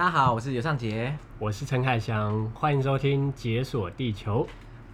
大家好，我是尤尚杰，我是陈凯翔，欢迎收听《解锁地球》。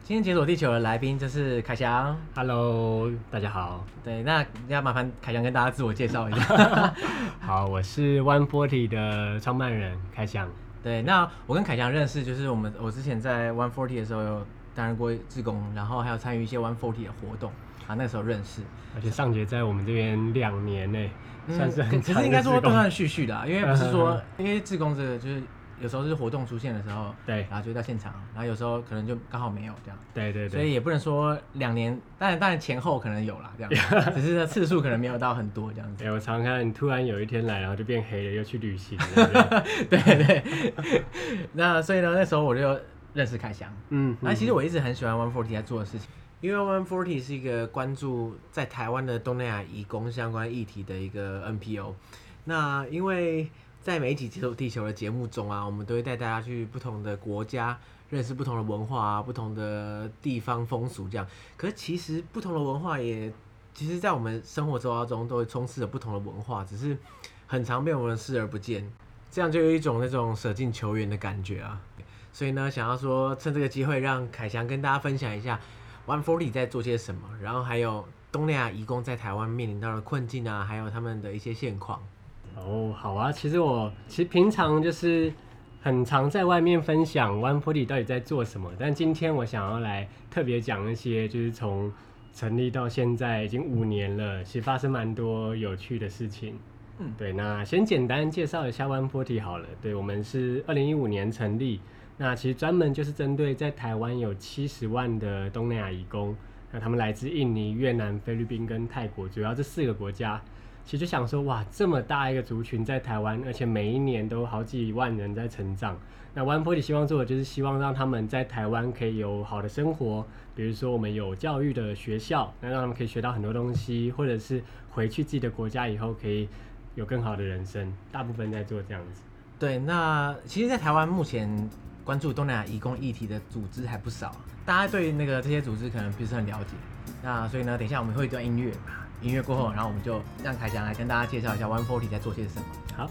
今天解锁地球的来宾就是凯翔，Hello，大家好。对，那要麻烦凯翔跟大家自我介绍一下。好，我是 One Forty 的创办人凯翔。对，那我跟凯翔认识，就是我们我之前在 One Forty 的时候有担任过志工，然后还有参与一些 One Forty 的活动啊，那个时候认识。而且尚杰在我们这边两年内，算是很，其实应该说断断续续的，因为不是说因为志工这个就是。有时候是活动出现的时候，对，然后就到现场，然后有时候可能就刚好没有这样，对对对，所以也不能说两年，当然当然前后可能有啦，这样，只是次数可能没有到很多这样子。哎，我常看你突然有一天来，然后就变黑了，又去旅行，对对。那所以呢，那时候我就认识凯翔，嗯，那其实我一直很喜欢 One Forty 在做的事情，因为 One Forty 是一个关注在台湾的东南亚移工相关议题的一个 NPO，那因为。在每一集《解锁地球》的节目中啊，我们都会带大家去不同的国家，认识不同的文化啊，不同的地方风俗这样。可是其实不同的文化也，其实，在我们生活周遭中都会充斥着不同的文化，只是很常被我们视而不见。这样就有一种那种舍近求远的感觉啊。所以呢，想要说趁这个机会，让凯翔跟大家分享一下 One Forty 在做些什么，然后还有东南亚移工在台湾面临到的困境啊，还有他们的一些现况。哦，好啊，其实我其实平常就是很常在外面分享 One Forty 到底在做什么，但今天我想要来特别讲一些，就是从成立到现在已经五年了，其实发生蛮多有趣的事情。嗯，对，那先简单介绍一下 One Forty 好了。对，我们是二零一五年成立，那其实专门就是针对在台湾有七十万的东南亚移工，那他们来自印尼、越南、菲律宾跟泰国，主要这四个国家。其实就想说，哇，这么大一个族群在台湾，而且每一年都好几万人在成长。那 One Forty 希望做的就是希望让他们在台湾可以有好的生活，比如说我们有教育的学校，那让他们可以学到很多东西，或者是回去自己的国家以后可以有更好的人生。大部分在做这样子。对，那其实，在台湾目前关注东南亚移工议题的组织还不少，大家对那个这些组织可能不是很了解。那所以呢，等一下我们会一段音乐。音乐过后，然后我们就让凯翔来跟大家介绍一下 One Forty 在做些什么。好。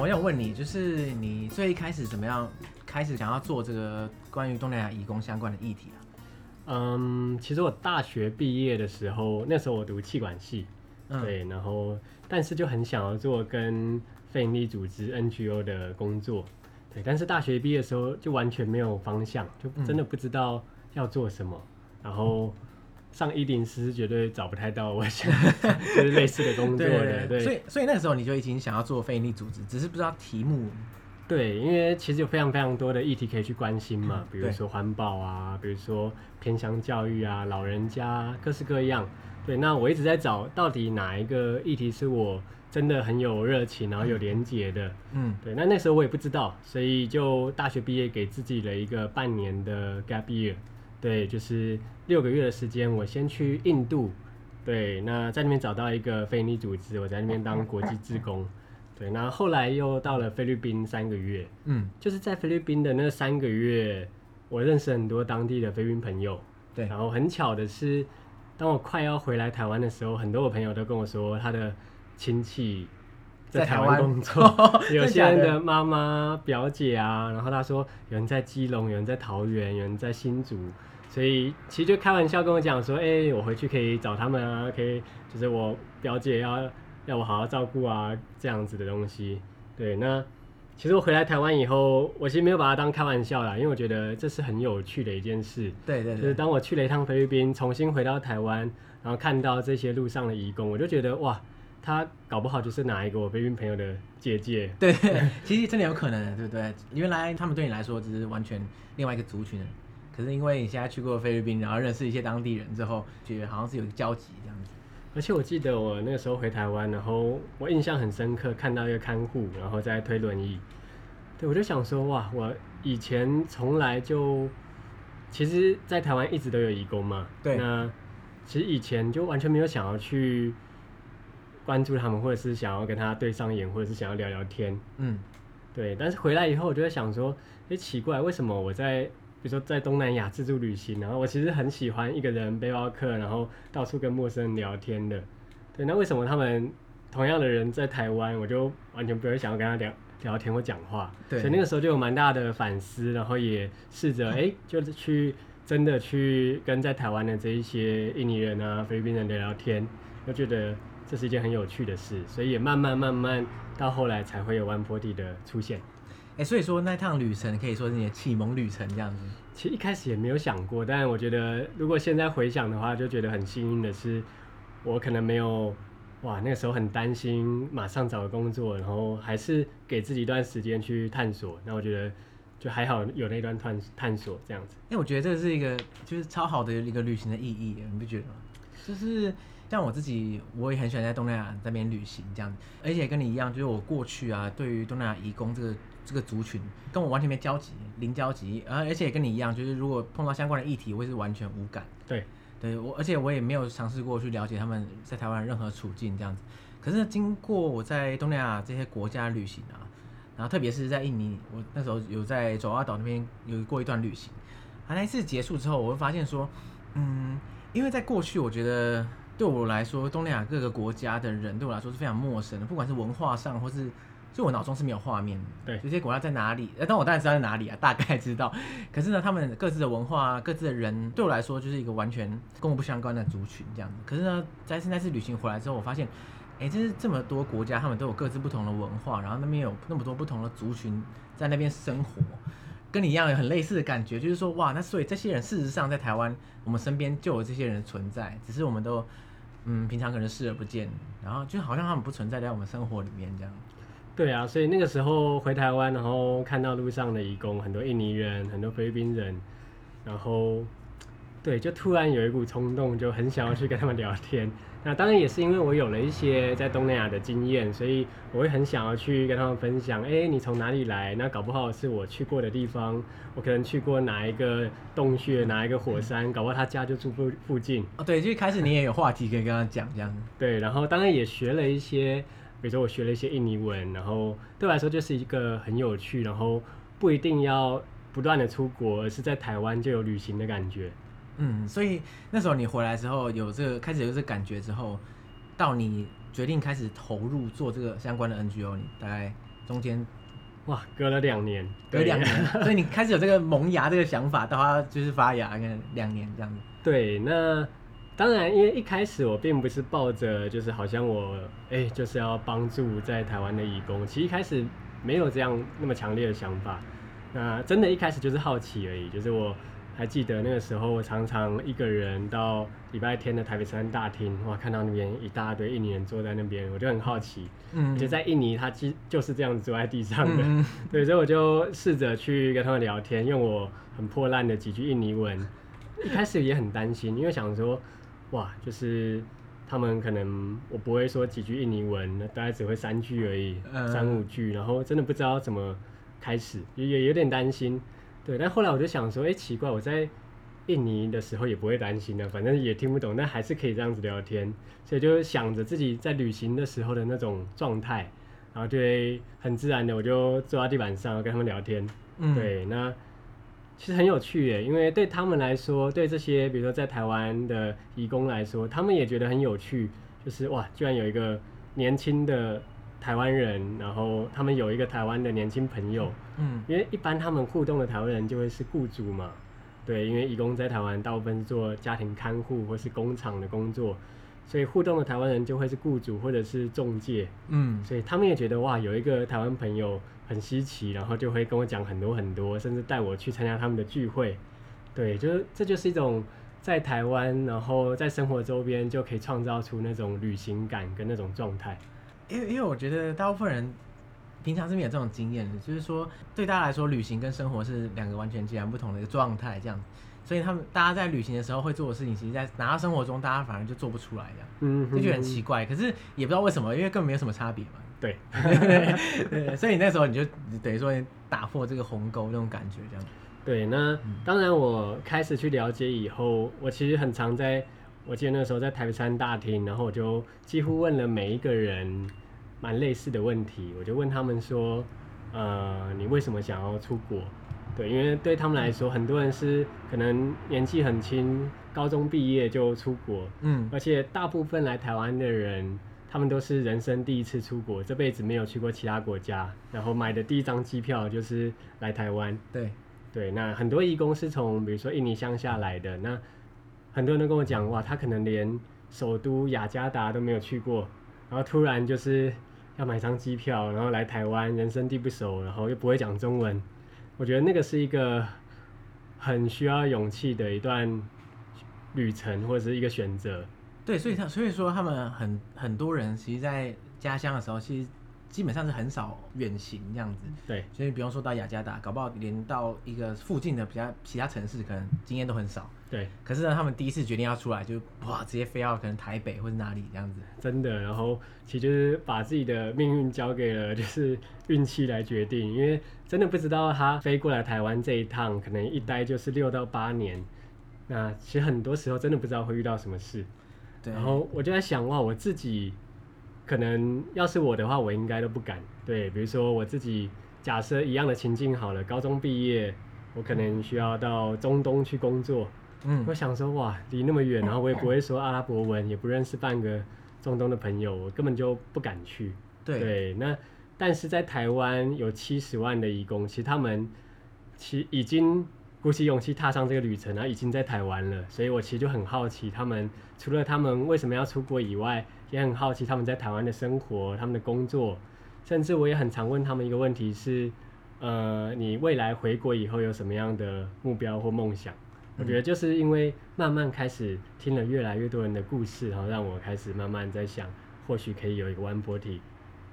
我想问你，就是你最一开始怎么样开始想要做这个关于东南亚移工相关的议题啊？嗯，其实我大学毕业的时候，那时候我读气管系，嗯、对，然后但是就很想要做跟非营利组织 NGO 的工作，对，但是大学毕业的时候就完全没有方向，就真的不知道要做什么，嗯、然后上104是绝对找不太到我想就是类似的工作的，对，所以所以那个时候你就已经想要做非营利组织，只是不知道题目。对，因为其实有非常非常多的议题可以去关心嘛，比如说环保啊，比如说偏乡教育啊，老人家各式各样。对，那我一直在找到底哪一个议题是我真的很有热情，然后有连结的。嗯，对，那那时候我也不知道，所以就大学毕业给自己了一个半年的 gap year，对，就是六个月的时间，我先去印度，对，那在那边找到一个非营利组织，我在那边当国际志工。对，那后后来又到了菲律宾三个月，嗯，就是在菲律宾的那三个月，我认识很多当地的菲律宾朋友，对，然后很巧的是，当我快要回来台湾的时候，很多我朋友都跟我说，他的亲戚在台湾工作，有些人的妈妈、表姐啊，然后他说有人在基隆，有人在桃园，有人在新竹，所以其实就开玩笑跟我讲说，哎，我回去可以找他们啊，可以，就是我表姐要。要我好好照顾啊，这样子的东西。对，那其实我回来台湾以后，我其实没有把它当开玩笑啦，因为我觉得这是很有趣的一件事。对对对。就是当我去了一趟菲律宾，重新回到台湾，然后看到这些路上的移工，我就觉得哇，他搞不好就是哪一个我菲律宾朋友的姐姐。对，其实真的有可能，对不对？原来他们对你来说只是完全另外一个族群，可是因为你现在去过菲律宾，然后认识一些当地人之后，觉得好像是有一个交集这样子。而且我记得我那个时候回台湾，然后我印象很深刻，看到一个看护，然后在推轮椅。对，我就想说，哇，我以前从来就，其实，在台湾一直都有义工嘛。对。那其实以前就完全没有想要去关注他们，或者是想要跟他对上眼，或者是想要聊聊天。嗯，对。但是回来以后，我就在想说，哎，奇怪，为什么我在比如说在东南亚自助旅行，然后我其实很喜欢一个人背包客，然后到处跟陌生人聊天的。对，那为什么他们同样的人在台湾，我就完全不会想要跟他聊聊天或讲话？对。所以那个时候就有蛮大的反思，然后也试着哎，就是去真的去跟在台湾的这一些印尼人啊、菲律宾人聊聊天，我觉得这是一件很有趣的事，所以也慢慢慢慢到后来才会有 One-Forty 的出现。哎，所以说那趟旅程可以说是你的启蒙旅程这样子。其实一开始也没有想过，但我觉得如果现在回想的话，就觉得很幸运的是，我可能没有哇，那个时候很担心马上找个工作，然后还是给自己一段时间去探索。那我觉得就还好有那段探探索这样子。因为我觉得这是一个就是超好的一个旅行的意义，你不觉得吗？就是。像我自己，我也很喜欢在东南亚那边旅行这样子，而且跟你一样，就是我过去啊，对于东南亚移工这个这个族群，跟我完全没交集，零交集，而而且也跟你一样，就是如果碰到相关的议题，我也是完全无感。对，对我，而且我也没有尝试过去了解他们在台湾任何处境这样子。可是经过我在东南亚这些国家旅行啊，然后特别是在印尼，我那时候有在爪哇岛那边有过一段旅行，啊，那一次结束之后，我会发现说，嗯，因为在过去我觉得。对我来说，东南亚各个国家的人对我来说是非常陌生的，不管是文化上，或是就我脑中是没有画面的。对，这些国家在哪里？但我当然知道在哪里啊，大概知道。可是呢，他们各自的文化、各自的人，对我来说就是一个完全跟我不相关的族群这样子。可是呢，在现在次旅行回来之后，我发现，哎，这是这么多国家，他们都有各自不同的文化，然后那边有那么多不同的族群在那边生活。跟你一样有很类似的感觉，就是说哇，那所以这些人事实上在台湾，我们身边就有这些人的存在，只是我们都嗯平常可能视而不见，然后就好像他们不存在在我们生活里面这样。对啊，所以那个时候回台湾，然后看到路上的移工，很多印尼人，很多菲律宾人，然后。对，就突然有一股冲动，就很想要去跟他们聊天。那当然也是因为我有了一些在东南亚的经验，所以我会很想要去跟他们分享。哎，你从哪里来？那搞不好是我去过的地方，我可能去过哪一个洞穴，哪一个火山，搞不好他家就住附附近。哦，对，就一开始你也有话题可以跟他讲这样。对，然后当然也学了一些，比如说我学了一些印尼文，然后对我来说就是一个很有趣，然后不一定要不断的出国，而是在台湾就有旅行的感觉。嗯，所以那时候你回来之后有这个开始有这个感觉之后，到你决定开始投入做这个相关的 NGO，你大概中间哇隔了两年，隔两年，所以你开始有这个萌芽这个想法，到它就是发芽，跟两年这样子。对，那当然，因为一开始我并不是抱着就是好像我哎、欸、就是要帮助在台湾的义工，其实一开始没有这样那么强烈的想法，那真的一开始就是好奇而已，就是我。还记得那个时候，我常常一个人到礼拜天的台北山大厅，哇，看到那边一大堆印尼人坐在那边，我就很好奇。嗯，就在印尼，他其实就是这样子坐在地上的。嗯、对，所以我就试着去跟他们聊天，用我很破烂的几句印尼文。一开始也很担心，因为想说，哇，就是他们可能我不会说几句印尼文，大概只会三句而已，嗯、三五句，然后真的不知道怎么开始，也也有点担心。对，但后来我就想说，哎，奇怪，我在印尼的时候也不会担心的，反正也听不懂，但还是可以这样子聊天，所以就想着自己在旅行的时候的那种状态，然后就会很自然的，我就坐在地板上跟他们聊天。嗯，对，那其实很有趣耶，因为对他们来说，对这些比如说在台湾的移工来说，他们也觉得很有趣，就是哇，居然有一个年轻的。台湾人，然后他们有一个台湾的年轻朋友，嗯，因为一般他们互动的台湾人就会是雇主嘛，对，因为移工在台湾大部分是做家庭看护或是工厂的工作，所以互动的台湾人就会是雇主或者是中介，嗯，所以他们也觉得哇，有一个台湾朋友很稀奇，然后就会跟我讲很多很多，甚至带我去参加他们的聚会，对，就是这就是一种在台湾，然后在生活周边就可以创造出那种旅行感跟那种状态。因为因为我觉得大部分人平常是没有这种经验的，就是说对大家来说，旅行跟生活是两个完全截然不同的一个状态，这样，所以他们大家在旅行的时候会做的事情，其实在拿到生活中，大家反而就做不出来，这样，嗯，就觉得很奇怪。可是也不知道为什么，因为根本没有什么差别嘛。对，对，所以你那时候你就等于说你打破这个鸿沟那种感觉，这样。对，那当然我开始去了解以后，我其实很常在。我记得那时候在台北山大厅，然后我就几乎问了每一个人蛮类似的问题，我就问他们说，呃，你为什么想要出国？对，因为对他们来说，很多人是可能年纪很轻，高中毕业就出国，嗯，而且大部分来台湾的人，他们都是人生第一次出国，这辈子没有去过其他国家，然后买的第一张机票就是来台湾。对，对，那很多义工是从比如说印尼乡下来的，那。很多人都跟我讲，哇，他可能连首都雅加达都没有去过，然后突然就是要买张机票，然后来台湾，人生地不熟，然后又不会讲中文，我觉得那个是一个很需要勇气的一段旅程或者是一个选择。对，所以他所以说他们很很多人其实，在家乡的时候，其实。基本上是很少远行这样子，对，所以比方说到雅加达，搞不好连到一个附近的比较其他城市，可能经验都很少。对，可是呢，他们第一次决定要出来就，就哇，直接飞到可能台北或者哪里这样子。真的，然后其实就是把自己的命运交给了就是运气来决定，因为真的不知道他飞过来台湾这一趟，可能一待就是六到八年。那其实很多时候真的不知道会遇到什么事。对，然后我就在想，哇，我自己。可能要是我的话，我应该都不敢。对，比如说我自己假设一样的情境好了，高中毕业，我可能需要到中东去工作。嗯，我想说哇，离那么远，然后我也不会说阿拉伯文，也不认识半个中东的朋友，我根本就不敢去。对，对，那但是在台湾有七十万的义工，其实他们其已经鼓起勇气踏上这个旅程，然后已经在台湾了，所以我其实就很好奇，他们除了他们为什么要出国以外。也很好奇他们在台湾的生活，他们的工作，甚至我也很常问他们一个问题是，呃，你未来回国以后有什么样的目标或梦想？我觉得就是因为慢慢开始听了越来越多人的故事，然后让我开始慢慢在想，或许可以有一个 One Forty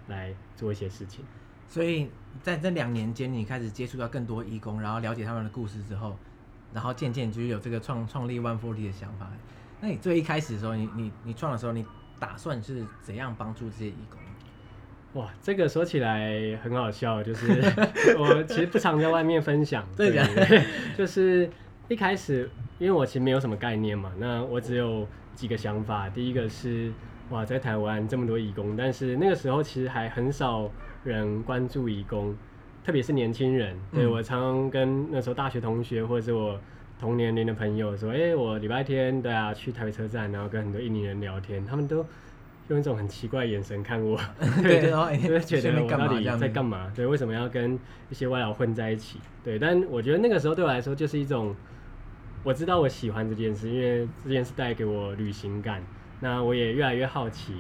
来做一些事情。所以在这两年间，你开始接触到更多义工，然后了解他们的故事之后，然后渐渐就有这个创创立 One Forty 的想法。那你最一开始的时候，你你你创的时候，你打算是怎样帮助这些义工？哇，这个说起来很好笑，就是 我其实不常在外面分享，对，就是一开始，因为我其实没有什么概念嘛，那我只有几个想法。第一个是，哇，在台湾这么多义工，但是那个时候其实还很少人关注义工，特别是年轻人。对，我常常跟那时候大学同学或者是我。同年龄的朋友说：“哎、欸，我礼拜天对啊，去台北车站，然后跟很多印尼人聊天，他们都用一种很奇怪的眼神看我，对，就会觉得我到底在干嘛？对，为什么要跟一些外劳混在一起？对，但我觉得那个时候对我来说就是一种，我知道我喜欢这件事，因为这件事带给我旅行感。那我也越来越好奇，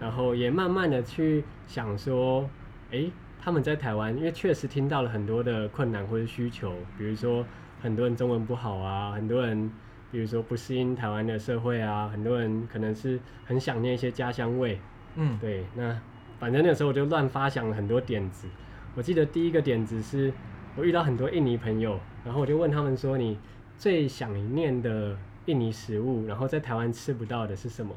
然后也慢慢的去想说，哎、欸，他们在台湾，因为确实听到了很多的困难或者需求，比如说。”很多人中文不好啊，很多人比如说不适应台湾的社会啊，很多人可能是很想念一些家乡味。嗯，对，那反正那时候我就乱发想了很多点子。我记得第一个点子是我遇到很多印尼朋友，然后我就问他们说：“你最想念的印尼食物，然后在台湾吃不到的是什么？”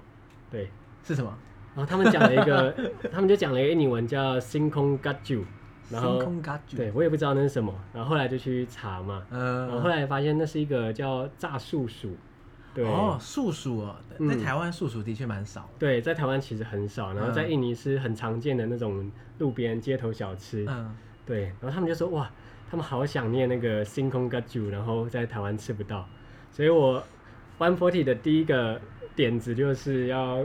对，是什么？然后他们讲了一个，他们就讲了一个印尼文叫 “Singkong Gaju”。然后，对，我也不知道那是什么，然后后来就去查嘛，嗯，然后后来发现那是一个叫炸树薯，对，哦，树薯哦，在台湾树薯的确蛮少，对，在台湾其实很少，然后在印尼是很常见的那种路边街头小吃，嗯，对，然后他们就说哇，他们好想念那个 Singkong Gaju，然后在台湾吃不到，所以我 One Forty 的第一个点子就是要。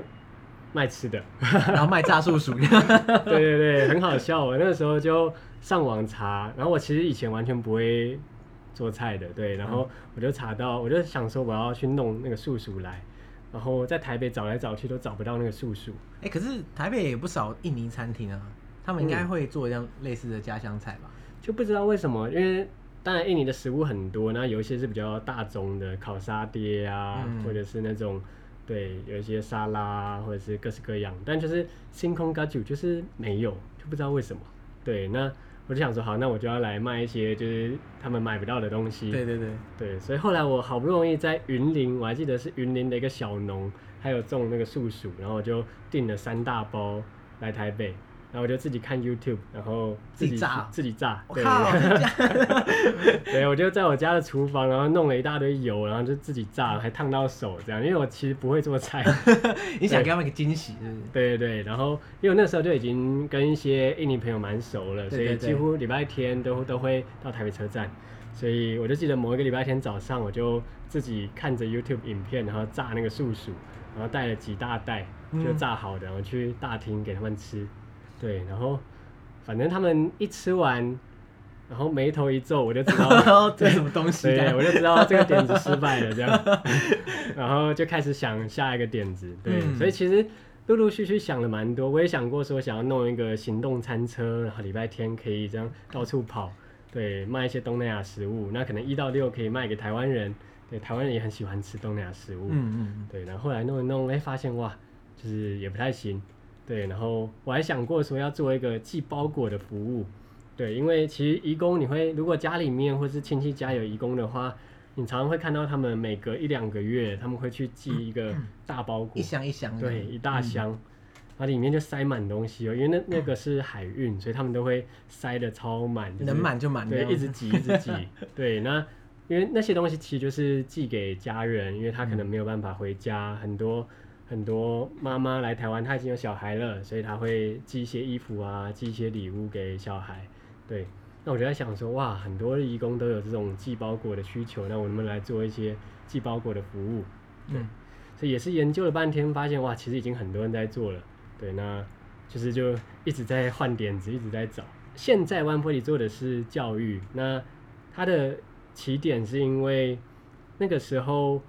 卖吃的，然后卖炸树薯，对对对，很好笑。我那个时候就上网查，然后我其实以前完全不会做菜的，对，然后我就查到，我就想说我要去弄那个树薯来，然后在台北找来找去都找不到那个树薯。哎、欸，可是台北也不少印尼餐厅啊，他们应该会做一样类似的家乡菜吧？就不知道为什么，因为当然印尼的食物很多，那有一些是比较大众的，烤沙爹啊，嗯、或者是那种。对，有一些沙拉或者是各式各样，但就是 Singkong Gaju 就是没有，就不知道为什么。对，那我就想说，好，那我就要来卖一些就是他们买不到的东西。对对对对，所以后来我好不容易在云林，我还记得是云林的一个小农，还有种那个树薯，然后我就订了三大包来台北，然后我就自己看 YouTube，然后自己炸，自己炸。我靠！对，我就在我家的厨房，然后弄了一大堆油，然后就自己炸，还烫到手这样。因为我其实不会做菜，你想给他们一个惊喜，是不是？对对对。然后因为我那时候就已经跟一些印尼朋友蛮熟了，所以几乎礼拜天都都会到台北车站。所以我就记得某一个礼拜天早上，我就自己看着 YouTube 影片，然后炸那个素薯，然后带了几大袋就炸好的，然后去大厅给他们吃。对，然后反正他们一吃完，然后眉头一皱，我就知道 这是什么东西，对，我就知道这个点子失败了，这样，然后就开始想下一个点子，对，嗯、所以其实陆陆续续想了蛮多，我也想过说想要弄一个行动餐车，然后礼拜天可以这样到处跑，对，卖一些东南亚食物，那可能一到六可以卖给台湾人，对，台湾人也很喜欢吃东南亚食物，嗯嗯，对，然后后来弄一弄，哎，发现哇，就是也不太行。对，然后我还想过说要做一个寄包裹的服务，对，因为其实移工你会如果家里面或是亲戚家有移工的话，你常常会看到他们每隔一两个月他们会去寄一个大包裹，一箱一箱，对，一大箱，它里面就塞满东西哦，因为那那个是海运，所以他们都会塞得超满，能满就满，对，一直挤一直挤，对，那因为那些东西其实就是寄给家人，因为他可能没有办法回家，很多。很多妈妈来台湾，她已经有小孩了，所以她会寄一些衣服啊，寄一些礼物给小孩。对，那我就在想说，哇，很多义工都有这种寄包裹的需求，那我能不能来做一些寄包裹的服务？对，嗯，所以也是研究了半天，发现哇，其实已经很多人在做了。对，那就是就一直在换点子，一直在找。现在 One-Forty 做的是教育，那它的起点是因为那个时候。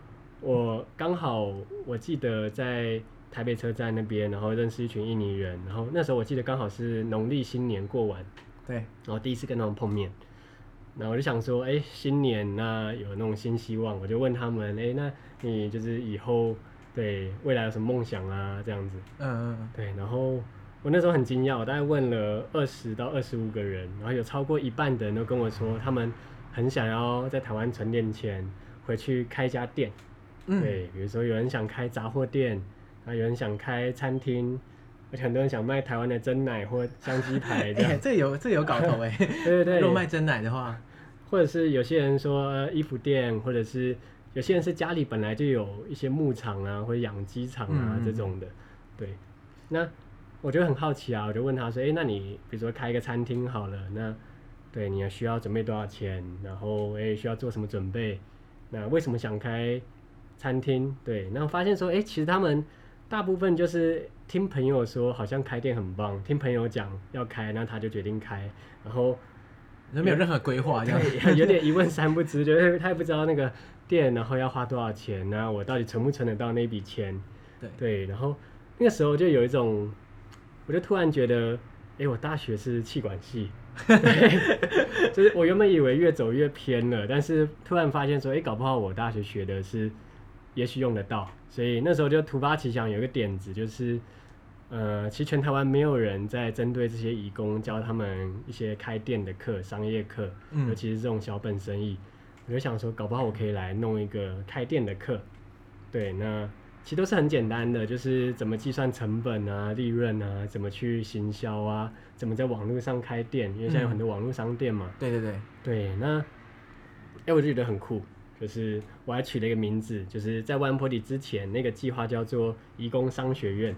我刚好我记得在台北车站那边，然后认识一群印尼人，然后那时候我记得刚好是农历新年过完，对，然后第一次跟他们碰面，然后我就想说，哎，新年那有那种新希望，我就问他们，哎，那你就是以后对未来有什么梦想啊？这样子，嗯嗯，对，然后我那时候很惊讶，我大概问了二十到二十五个人，然后有超过一半的人都跟我说，他们很想要在台湾存点钱，回去开一家店。对，比如说有人想开杂货店，啊，有人想开餐厅，而且很多人想卖台湾的真奶或香鸡排 这样。欸、这有这有搞头哎！对对对，如果卖真奶的话，或者是有些人说衣服店，或者是有些人是家里本来就有一些牧场啊，或者养鸡场啊、嗯、这种的。对，那我就很好奇啊，我就问他说：“哎、欸，那你比如说开一个餐厅好了，那对你要需要准备多少钱？然后哎、欸，需要做什么准备？那为什么想开？”餐厅对，然后发现说，哎，其实他们大部分就是听朋友说，好像开店很棒，听朋友讲要开，那他就决定开，然后都没有任何规划，对，有点一问三不知，就是 他也不知道那个店，然后要花多少钱，然后我到底存不存得到那笔钱？对对，然后那个时候就有一种，我就突然觉得，哎，我大学是气管系，对，就是我原本以为越走越偏了，但是突然发现说，哎，搞不好我大学学的是。也许用得到，所以那时候就突发奇想，有一个点子，就是，呃，其实全台湾没有人在针对这些义工教他们一些开店的课、商业课，嗯、尤其是这种小本生意，我就想说，搞不好我可以来弄一个开店的课。对，那其实都是很简单的，就是怎么计算成本啊、利润啊，怎么去行销啊，怎么在网络上开店，因为现在有很多网络商店嘛。对对对，对，那，哎，我就觉得很酷。就是我还取了一个名字，就是在 One-Forty 之前那个计划叫做移工商学院，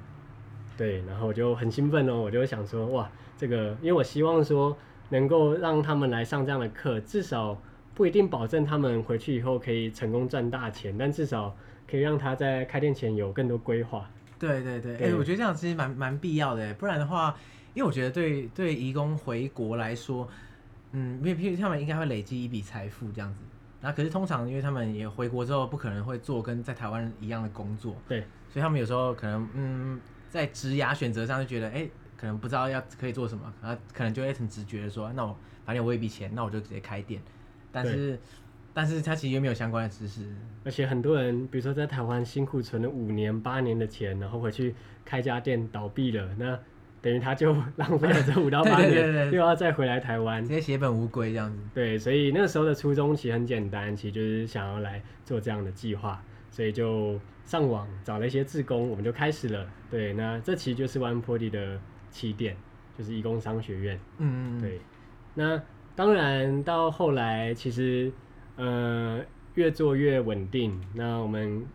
对，然后我就很兴奋哦，我就想说哇，这个因为我希望说能够让他们来上这样的课，至少不一定保证他们回去以后可以成功赚大钱，但至少可以让他在开店前有更多规划。对对对，哎、欸，我觉得这样其实蛮蛮必要的，不然的话，因为我觉得对对移工回国来说，嗯，因为譬如他们应该会累积一笔财富这样子。那可是通常，因为他们也回国之后，不可能会做跟在台湾一样的工作，对，所以他们有时候可能，嗯，在职涯选择上就觉得，哎、欸，可能不知道要可以做什么，然后可能就会很直觉的说，那我反正我有一笔钱，那我就直接开店。但是，但是他其实又没有相关的知识，而且很多人，比如说在台湾辛苦存了五年、八年的钱，然后回去开家店倒闭了，那。等于他就 浪费了这五到八年，又要再回来台湾，直接血本无归这样子。对，所以那个时候的初衷其实很简单，其实就是想要来做这样的计划，所以就上网找了一些志工，我们就开始了。对，那这其实就是 One-Forty 的起点，就是义工商学院。嗯嗯，对。那当然到后来，其实呃越做越稳定。那我们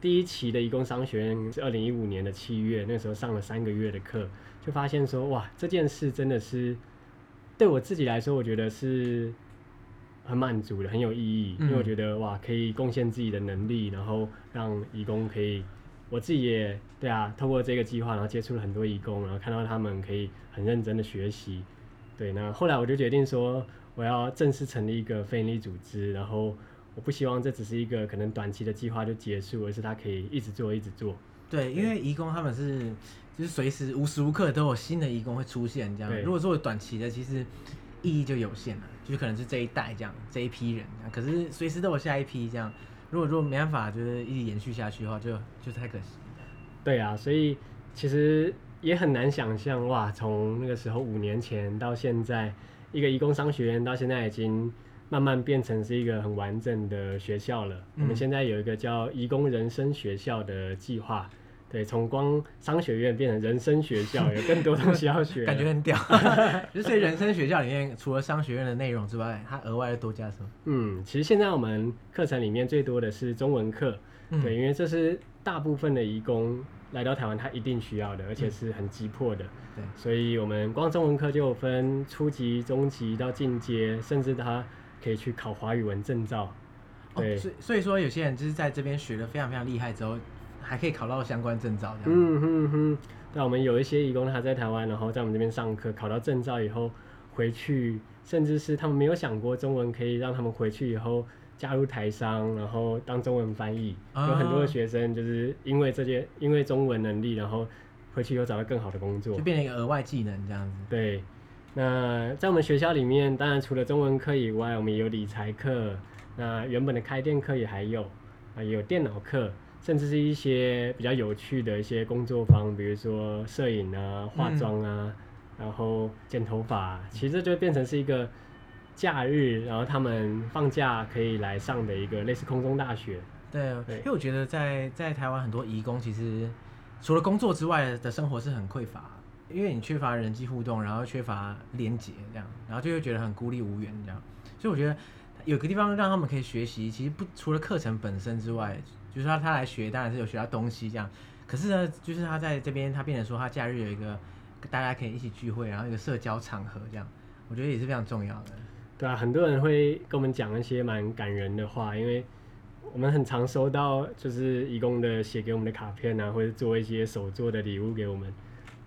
第一期的义工商学院是二零一五年的七月，那时候上了三个月的课，就发现说哇，这件事真的是对我自己来说，我觉得是。很满足的，很有意义，嗯、因为我觉得哇，可以贡献自己的能力，然后让义工可以，我自己也对啊，透过这个计划，然后接触了很多义工，然后看到他们可以很认真的学习，对，那后来我就决定说，我要正式成立一个非营利组织，然后我不希望这只是一个可能短期的计划就结束，而是它可以一直做，一直做。对，因为义工他们是就是随时无时无刻都有新的义工会出现，这样，如果做短期的，其实。意义就有限了，就是可能是这一代这样，这一批人，可是随时都有下一批这样。如果如果没办法，就是一直延续下去的话，就就太可惜。对啊，所以其实也很难想象哇，从那个时候五年前到现在，一个移工商学院到现在已经慢慢变成是一个很完整的学校了。嗯、我们现在有一个叫移工人生学校的计划。对，从光商学院变成人生学校，有更多东西要学，感觉很屌。就是人生学校里面，除了商学院的内容之外，它额外又多加什么？嗯，其实现在我们课程里面最多的是中文课，嗯、对，因为这是大部分的移工来到台湾，他一定需要的，而且是很急迫的。对、嗯，所以我们光中文课就有分初级、中级到进阶，甚至他可以去考华语文证照。对，哦、所以所以说有些人就是在这边学的非常非常厉害之后。还可以考到相关证照，这样。嗯哼哼，那我们有一些义工，他在台湾，然后在我们这边上课，考到证照以后回去，甚至是他们没有想过中文可以让他们回去以后加入台商，然后当中文翻译。哦、有很多的学生就是因为这些，因为中文能力，然后回去又找到更好的工作，就变成一个额外技能这样子。对，那在我们学校里面，当然除了中文课以外，我们也有理财课，那原本的开店课也还有，啊，也有电脑课。甚至是一些比较有趣的一些工作坊，比如说摄影啊、化妆啊，嗯、然后剪头发，其实就变成是一个假日，然后他们放假可以来上的一个类似空中大学。对，对，因为我觉得在在台湾很多移工其实除了工作之外的生活是很匮乏，因为你缺乏人际互动，然后缺乏连结这样，然后就会觉得很孤立无援这样。所以我觉得有个地方让他们可以学习，其实不除了课程本身之外。就是他他来学，当然是有学到东西这样。可是呢，就是他在这边，他变成说他假日有一个大家可以一起聚会，然后一个社交场合这样，我觉得也是非常重要的。对啊，很多人会跟我们讲一些蛮感人的话，因为我们很常收到就是义工的写给我们的卡片啊，或者做一些手做的礼物给我们。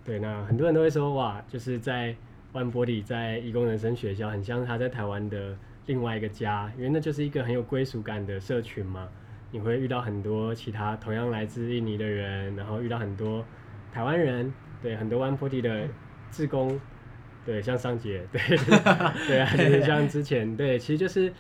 对，那很多人都会说哇，就是在 One Body 在义工人生学校，很像他在台湾的另外一个家，因为那就是一个很有归属感的社群嘛。你会遇到很多其他同样来自印尼的人，然后遇到很多台湾人，对，很多140的志工，对，像上节，对，对啊，就是像之前，对，其实就是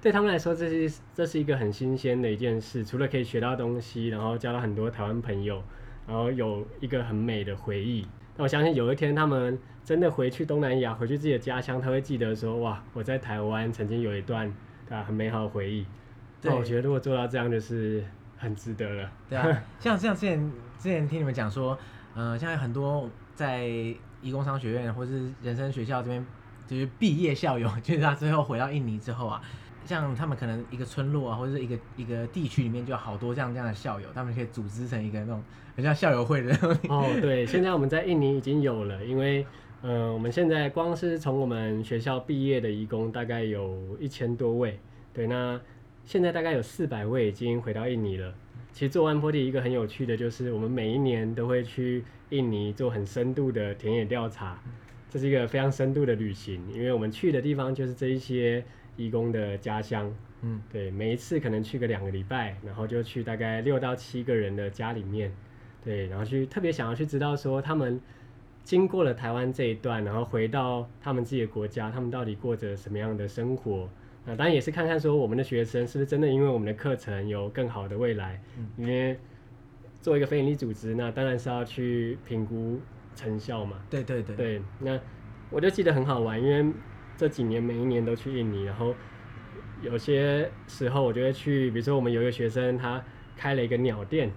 对他们来说，这是这是一个很新鲜的一件事，除了可以学到东西，然后交到很多台湾朋友，然后有一个很美的回忆。那我相信有一天他们真的回去东南亚，回去自己的家乡，他会记得说，哇，我在台湾曾经有一段啊很美好的回忆。那我觉得如果做到这样，就是很值得了。对啊，像像之前之前听你们讲说，呃，像很多在移工商学院或是人生学校这边，就是毕业校友，就是他最后回到印尼之后啊，像他们可能一个村落啊，或者是一个一个地区里面就有好多这样这样的校友，他们可以组织成一个那种很像校友会的。哦，对，现在我们在印尼已经有了，因为呃，我们现在光是从我们学校毕业的移工大概有一千多位，对，那。现在大概有四百位已经回到印尼了。其实做140一个很有趣的就是，我们每一年都会去印尼做很深度的田野调查，这是一个非常深度的旅行，因为我们去的地方就是这一些义工的家乡。嗯，对，每一次可能去个两个礼拜，然后就去大概六到七个人的家里面，对，然后去特别想要去知道说他们经过了台湾这一段，然后回到他们自己的国家，他们到底过着什么样的生活。那当然也是看看说我们的学生是不是真的因为我们的课程有更好的未来，嗯、因为做一个非营利组织，那当然是要去评估成效嘛。对对对。对，那我就记得很好玩，因为这几年每一年都去印尼，然后有些时候我就会去，比如说我们有一个学生他开了一个鸟店，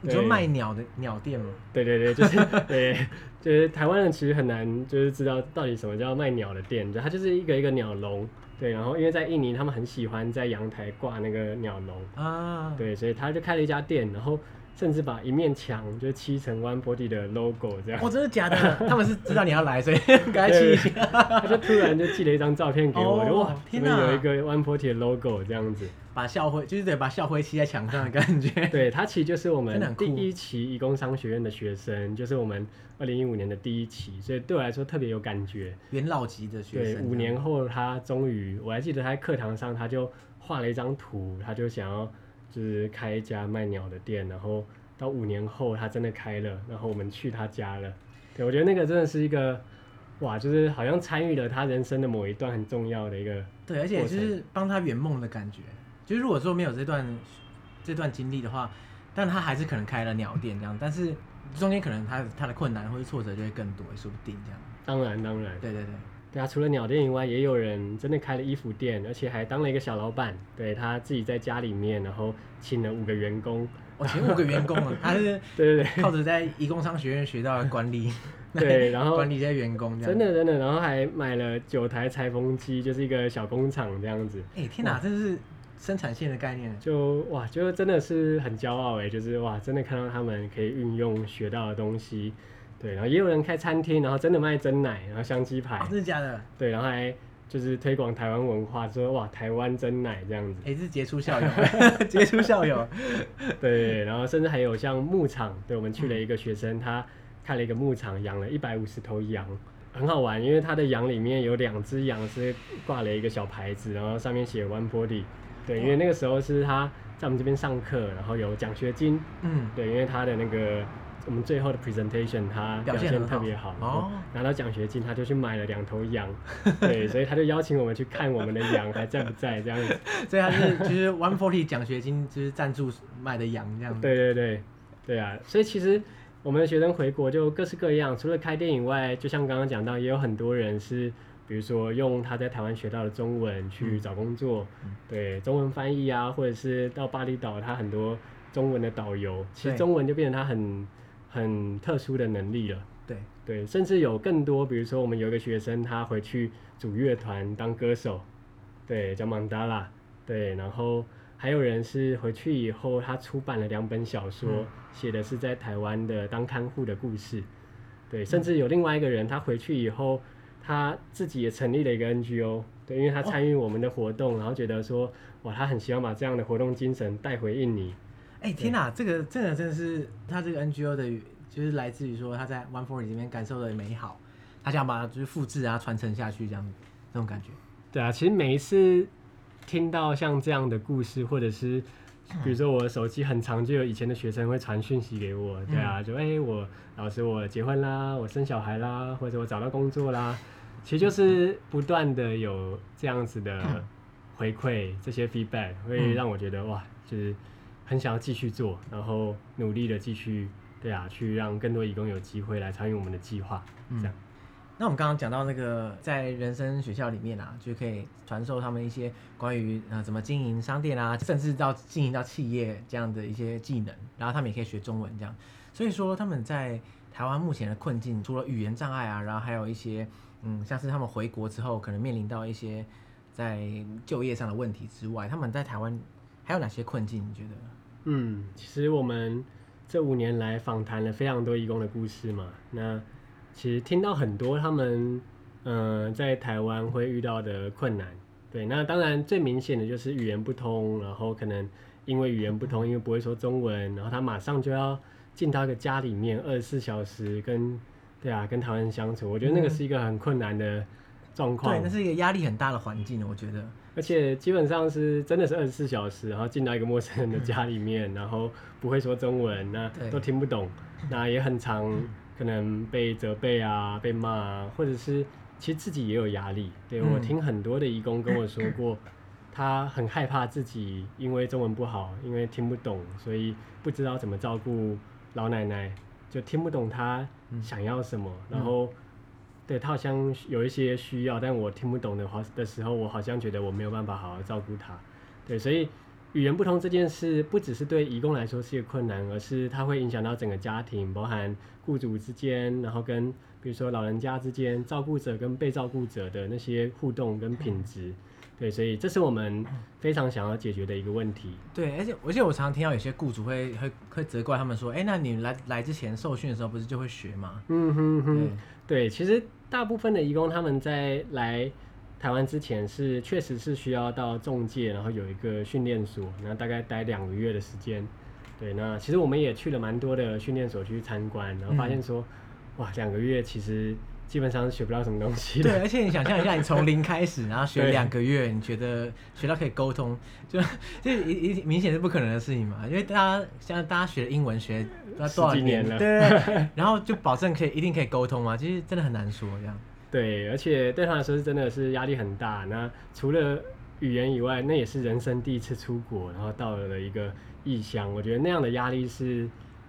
你说卖鸟的鸟店吗？对对对，就是 对，就是台湾人其实很难就是知道到底什么叫卖鸟的店，就它就是一个一个鸟笼，对，然后因为在印尼他们很喜欢在阳台挂那个鸟笼啊，对，所以他就开了一家店，然后。甚至把一面墙就漆成 One Forty 的 logo 这样。哦，真的假的？他们是知道你要来，所以赶快漆一下。他就突然就寄了一张照片给我，哦、哇，天哪，有一个 One Forty 的 logo 这样子。把校徽 就是得把校徽漆在墙上的感觉。对，他其实就是我们第一期义工商学院的学生，就是我们二零一五年的第一期，所以对我来说特别有感觉。元老级的学生。对，五年后他终于，我还记得他在课堂上他就画了一张图，他就想要。就是开一家卖鸟的店，然后到五年后他真的开了，然后我们去他家了。对，我觉得那个真的是一个，哇，就是好像参与了他人生的某一段很重要的一个。对，而且就是帮他圆梦的感觉。就是如果说没有这段这段经历的话，但他还是可能开了鸟店这样，但是中间可能他他的困难或者挫折就会更多，说不定这样。当然，当然。对对对。对啊，除了鸟店以外，也有人真的开了衣服店，而且还当了一个小老板。对，他自己在家里面，然后请了五个员工。我、哦、请五个员工啊，他是对对对，靠着在移工商学院学到的管理，对，然后管理这些员工这样。真的真的，然后还买了九台裁缝机，就是一个小工厂这样子。哎、欸，天哪，这是生产线的概念。就哇，就真的是很骄傲哎，就是哇，真的看到他们可以运用学到的东西。对，然后也有人开餐厅，然后真的卖真奶，然后香鸡排，哦、真的假的？对，然后还就是推广台湾文化，说哇台湾真奶这样子，也是杰出校友，杰出校友。对，然后甚至还有像牧场，对，我们去了一个学生，他开了一个牧场，养了一百五十头羊，很好玩，因为他的羊里面有两只羊是挂了一个小牌子，然后上面写 One Forty，对，因为那个时候是他在我们这边上课，然后有奖学金，嗯，对，因为他的那个。我们最后的 presentation，他表现特别好，好哦，拿到奖学金，他就去买了两头羊，对，所以他就邀请我们去看我们的羊还在不在这样子，所以他是就是 one forty 奖学金就是赞助买的羊这样。子，对对对，对啊，所以其实我们的学生回国就各式各样，除了开店以外，就像刚刚讲到，也有很多人是，比如说用他在台湾学到的中文去找工作，嗯、对，中文翻译啊，或者是到巴厘岛，他很多中文的导游，其实中文就变成他很。很特殊的能力了，对。对，甚至有更多，比如说我们有一个学生，他回去组乐团当歌手，对，叫曼达拉，对，然后还有人是回去以后，他出版了两本小说，嗯、写的是在台湾的当看护的故事，对，甚至有另外一个人，他回去以后，他自己也成立了一个 NGO，对，因为他参与我们的活动，哦、然后觉得说，哇，他很希望把这样的活动精神带回印尼。哎、欸，天哪，这个这个真的是他这个 NGO 的，就是来自于说他在 One Forty 这边感受的美好，他想把它就是复制啊，传承下去这样这种感觉。对啊，其实每一次听到像这样的故事，或者是比如说我的手机很长就有以前的学生会传讯息给我，对啊，就哎、欸、我老师我结婚啦，我生小孩啦，或者我找到工作啦，其实就是不断的有这样子的回馈，这些 feedback 会让我觉得哇，就是。很想要继续做，然后努力的继续，对啊，去让更多义工有机会来参与我们的计划。嗯，这样。那我们刚刚讲到那个在人生学校里面啊，就可以传授他们一些关于呃怎么经营商店啊，甚至到经营到企业这样的一些技能，然后他们也可以学中文这样。所以说他们在台湾目前的困境，除了语言障碍啊，然后还有一些嗯，像是他们回国之后可能面临到一些在就业上的问题之外，他们在台湾还有哪些困境？你觉得？嗯，其实我们这五年来访谈了非常多义工的故事嘛。那其实听到很多他们，嗯、在台湾会遇到的困难。对，那当然最明显的就是语言不通，然后可能因为语言不通，因为不会说中文，然后他马上就要进到一个家里面，二十四小时跟，对啊，跟台湾人相处。我觉得那个是一个很困难的状况。对，那是一个压力很大的环境，我觉得。而且基本上是真的是二十四小时，然后进到一个陌生人的家里面，然后不会说中文，那都听不懂，那也很常可能被责备啊，被骂啊，或者是其实自己也有压力。对，我听很多的义工跟我说过，他很害怕自己因为中文不好，因为听不懂，所以不知道怎么照顾老奶奶，就听不懂他想要什么，然后。对，他好像有一些需要，但我听不懂的话的时候，我好像觉得我没有办法好好照顾他。对，所以语言不通这件事，不只是对移工来说是一个困难，而是它会影响到整个家庭，包含雇主之间，然后跟比如说老人家之间，照顾者跟被照顾者的那些互动跟品质。对，所以这是我们非常想要解决的一个问题。对，而且而且我常常听到有些雇主会会会责怪他们说，哎，那你来来之前受训的时候不是就会学吗？嗯哼哼。对，对，其实大部分的移工他们在来台湾之前是确实是需要到中介，然后有一个训练所，然后大概待两个月的时间。对，那其实我们也去了蛮多的训练所去参观，然后发现说，嗯、哇，两个月其实。基本上是学不到什么东西。对，而且你想象一下，你从零开始，然后学两个月，你觉得学到可以沟通，就就一一明显是不可能的事情嘛。因为大家像大家学英文学多少年了，对，然后就保证可以一定可以沟通吗？其实真的很难说这样。对，而且对他来说是真的是压力很大。那除了语言以外，那也是人生第一次出国，然后到了一个异乡，我觉得那样的压力是。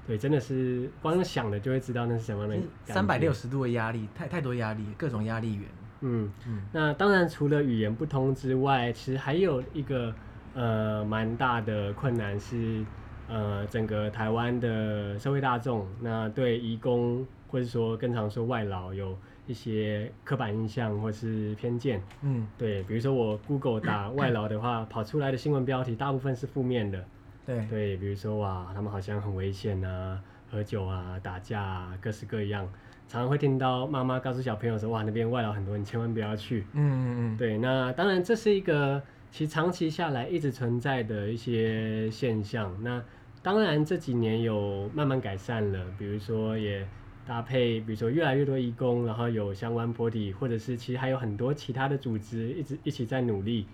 对，真的是光想的就会知道那是什么样的三百六十度的压力，太太多压力，各种压力源。嗯嗯。那当然，除了语言不通之外，其实还有一个呃蛮大的困难是，呃，整个台湾的社会大众，那对移工或者说更常说外劳有一些刻板印象或是偏见。嗯，对，比如说我 Google 打外劳的话，跑出来的新闻标题大部分是负面的。对对，比如说哇，他们好像很危险啊，喝酒啊，打架啊，各式各样。常常会听到妈妈告诉小朋友说，哇，那边外劳很多，你千万不要去。嗯嗯嗯。对，那当然这是一个其实长期下来一直存在的一些现象。那当然这几年有慢慢改善了，比如说也搭配，比如说越来越多义工，然后有相关140，或者是其实还有很多其他的组织一直一起在努力。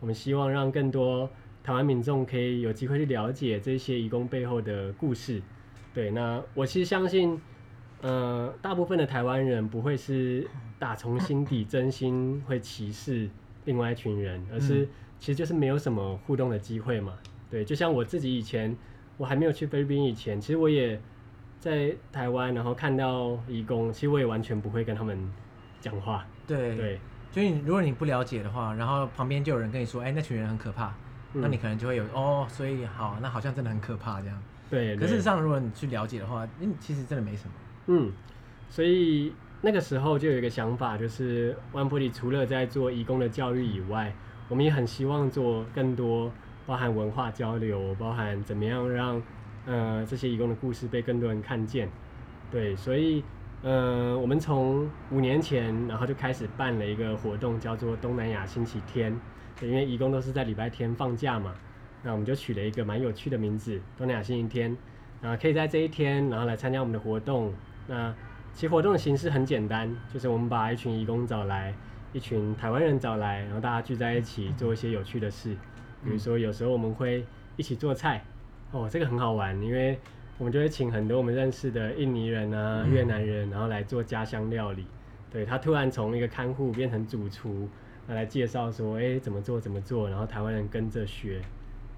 我们希望让更多。台湾民众可以有机会去了解这些移工背后的故事，对，那我其实相信，呃，大部分的台湾人不会是打从心底真心会歧视另外一群人，而是其实就是没有什么互动的机会嘛，对，就像我自己以前，我还没有去菲律宾以前，其实我也在台湾，然后看到移工，其实我也完全不会跟他们讲话，对对，所以如果你不了解的话，然后旁边就有人跟你说，哎，那群人很可怕。那你可能就会有哦，所以好，那好像真的很可怕这样。对，可事实上，如果你去了解的话，嗯，其实真的没什么。嗯，所以那个时候就有一个想法，就是 One-Forty 除了在做义工的教育以外，我们也很希望做更多包含文化交流，包含怎么样让呃这些义工的故事被更多人看见。对，所以呃，我们从五年前，然后就开始办了一个活动，叫做东南亚星期天。因为义工都是在礼拜天放假嘛，那我们就取了一个蛮有趣的名字——东南亚星期天。啊，可以在这一天，然后来参加我们的活动。那其实活动的形式很简单，就是我们把一群义工找来，一群台湾人找来，然后大家聚在一起做一些有趣的事。比如说，有时候我们会一起做菜，哦，这个很好玩，因为我们就会请很多我们认识的印尼人啊、越南人，然后来做家乡料理。对，他突然从一个看护变成主厨。来介绍说，哎、欸，怎么做怎么做，然后台湾人跟着学，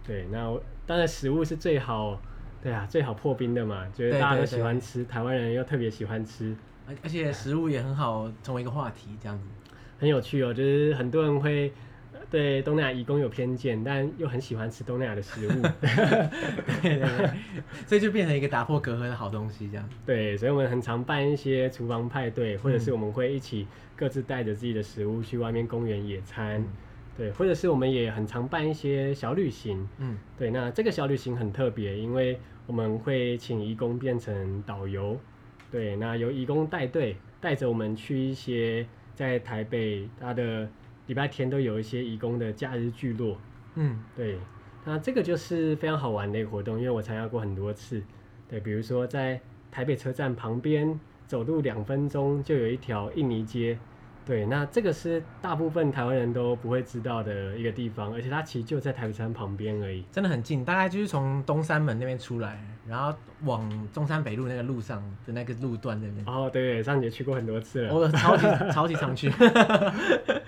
对，那当然食物是最好，对啊，最好破冰的嘛，就是大家都喜欢吃，对对对，台湾人又特别喜欢吃，而而且食物也很好成为一个话题，这样子，很有趣哦，就是很多人会。对东南亚移工有偏见，但又很喜欢吃东南亚的食物，对 对对，所以就变成一个打破隔阂的好东西，这样。对，所以我们很常办一些厨房派对，或者是我们会一起各自带着自己的食物去外面公园野餐，嗯、对，或者是我们也很常办一些小旅行，嗯，对，那这个小旅行很特别，因为我们会请义工变成导游，对，那由义工带队，带着我们去一些在台北它的。礼拜天都有一些义工的假日聚落，嗯，对，那这个就是非常好玩的一个活动，因为我参加过很多次，对，比如说在台北车站旁边走路两分钟就有一条印尼街。对，那这个是大部分台湾人都不会知道的一个地方，而且它其实就在台北山旁边而已，真的很近，大概就是从东山门那边出来，然后往中山北路那个路上的那个路段那边。哦，对，上节去过很多次了，我超级 超级常去。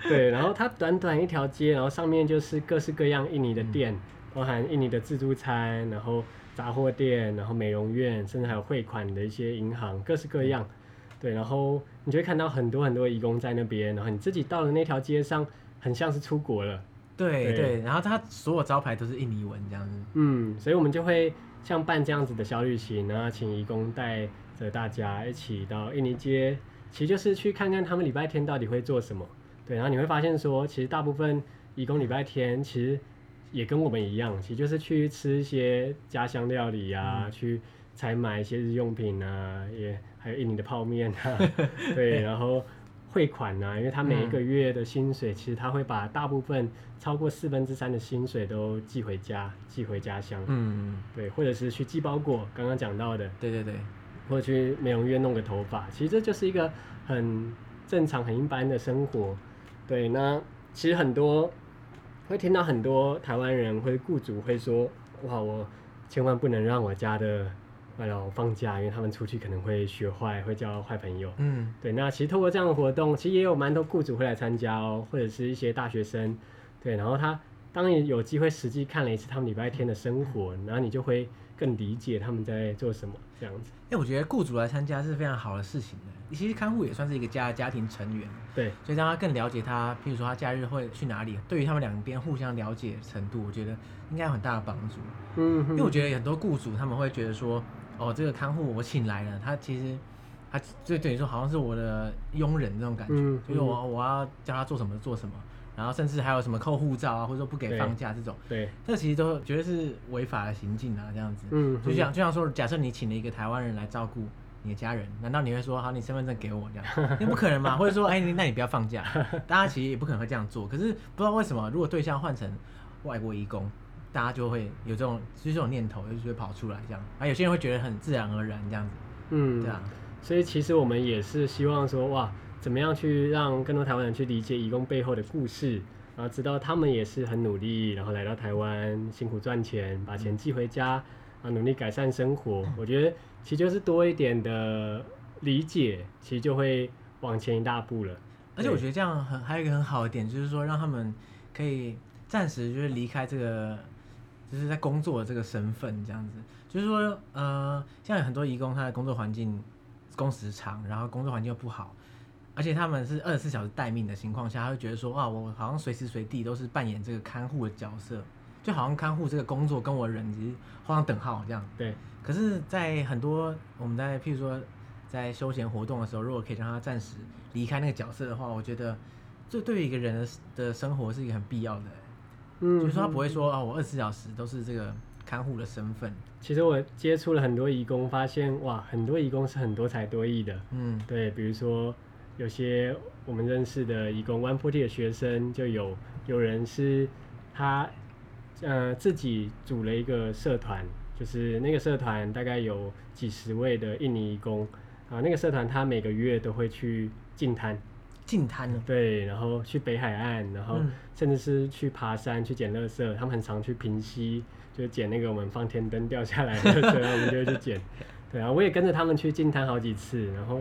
对，然后它短短一条街，然后上面就是各式各样印尼的店，嗯、包含印尼的自助餐，然后杂货店，然后美容院，甚至还有汇款的一些银行，各式各样。嗯对，然后你就会看到很多很多义工在那边，然后你自己到了那条街上，很像是出国了。对对，对，然后它所有招牌都是印尼文这样子。嗯，所以我们就会像办这样子的小旅行，然后请义工带着大家一起到印尼街，其实就是去看看他们礼拜天到底会做什么。对，然后你会发现说，其实大部分义工礼拜天其实也跟我们一样，其实就是去吃一些家乡料理啊，嗯、去采买一些日用品啊，也还有印尼的泡面啊，对，然后汇款啊，因为他每一个月的薪水，嗯、其实他会把大部分超过四分之三的薪水都寄回家，寄回家乡。嗯，对，或者是去寄包裹，刚刚讲到的，对对对，或者去美容院弄个头发，其实这就是一个很正常、很一般的生活。对，那其实很多会听到很多台湾人或者雇主会说：“哇，我千万不能让我家的外劳放假，因为他们出去可能会学坏，会交坏朋友。”嗯，对。那其实透过这样的活动，其实也有蛮多雇主会来参加哦，或者是一些大学生。对，然后他当你有机会实际看了一次他们礼拜天的生活，然后你就会更理解他们在做什么这样子。哎，我觉得雇主来参加是非常好的事情的。其实看护也算是一个家家庭成员，对，所以让他更了解他，譬如说他假日会去哪里，对于他们两边互相了解程度，我觉得应该有很大的帮助。嗯，因为我觉得很多雇主他们会觉得说，哦，这个看护我请来了，他其实他就等于说好像是我的佣人这种感觉，嗯，就是我我要教他做什么做什么，然后甚至还有什么扣护照啊，或者说不给放假这种，对，这其实都绝对是违法的行径啊，这样子。嗯，就像就像说，假设你请了一个台湾人来照顾。你的家人，难道你会说好，你身份证给我这样？那不可能嘛？或者说，哎、欸，那你不要放假。大家其实也不可能会这样做。可是不知道为什么，如果对象换成外国移工，大家就会有这种就是这种念头，就会跑出来这样。啊，有些人会觉得很自然而然这样子。嗯，对啊。所以其实我们也是希望说，哇，怎么样去让更多台湾人去理解移工背后的故事，然后知道他们也是很努力，然后来到台湾辛苦赚钱，把钱寄回家。啊，努力改善生活，我觉得其实就是多一点的理解，其实就会往前一大步了。而且我觉得这样很还有一个很好的点，就是说让他们可以暂时就是离开这个就是在工作的这个身份，这样子。就是说，呃，像有很多移工，他的工作环境工时长，然后工作环境又不好，而且他们是二十四小时待命的情况下，他会觉得说，哇，我好像随时随地都是扮演这个看护的角色。就好像看护这个工作跟我人其实画上等号这样。对。可是，在很多我们在譬如说在休闲活动的时候，如果可以让他暂时离开那个角色的话，我觉得这对于一个人的的生活是一个很必要的。嗯。就是说他不会说啊，我二十四小时都是这个看护的身份。其实我接触了很多义工，发现哇，很多义工是很多才多艺的。嗯。对，比如说有些我们认识的义工，One Forty 的学生就有有人是他。呃，自己组了一个社团，就是那个社团大概有几十位的印尼义工啊。那个社团他每个月都会去净滩，净滩呢？对，然后去北海岸，然后甚至是去爬山去捡垃圾。他们很常去平溪，就捡那个我们放天灯掉下来的垃圾，我们就会去捡。对啊，我也跟着他们去净滩好几次，然后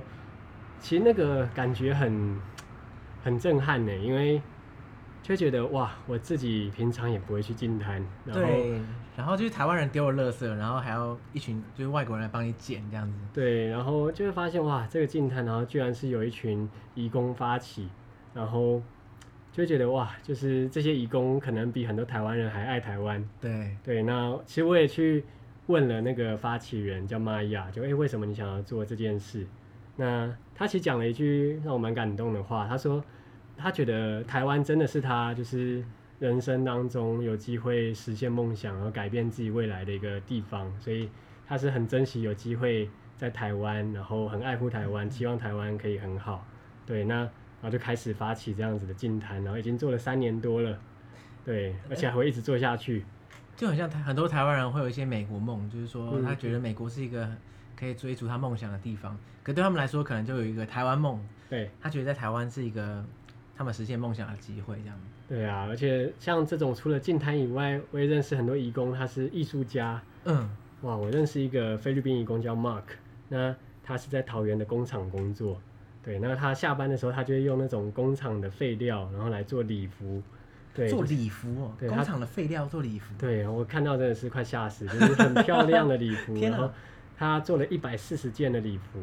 其实那个感觉很很震撼呢，因为。就觉得哇，我自己平常也不会去净滩，然后对，然后就是台湾人丢了垃圾，然后还要一群就是外国人来帮你捡这样子。对，然后就会发现哇，这个净滩，然后居然是有一群义工发起，然后就会觉得哇，就是这些义工可能比很多台湾人还爱台湾。对对，那其实我也去问了那个发起人叫玛雅，就哎、欸，为什么你想要做这件事？那他其实讲了一句让我蛮感动的话，他说。他觉得台湾真的是他就是人生当中有机会实现梦想，然后改变自己未来的一个地方，所以他是很珍惜有机会在台湾，然后很爱护台湾，希望台湾可以很好。对，那然后就开始发起这样子的净滩，然后已经做了三年多了，对，而且还会一直做下去。就很像台很多台湾人会有一些美国梦，就是说他觉得美国是一个可以追逐他梦想的地方，可对他们来说可能就有一个台湾梦，对，他觉得在台湾是一个。他们实现梦想的机会，这样。对啊，而且像这种除了净滩以外，我也认识很多移工，他是艺术家。嗯，哇，我认识一个菲律宾移工叫 Mark，那他是在桃园的工厂工作。对，那他下班的时候，他就会用那种工厂的废料，然后来做礼服。对，做礼服哦。对，工厂的废料做礼服。对，我看到真的是快吓死，就是很漂亮的礼服。然后他做了一百四十件的礼服。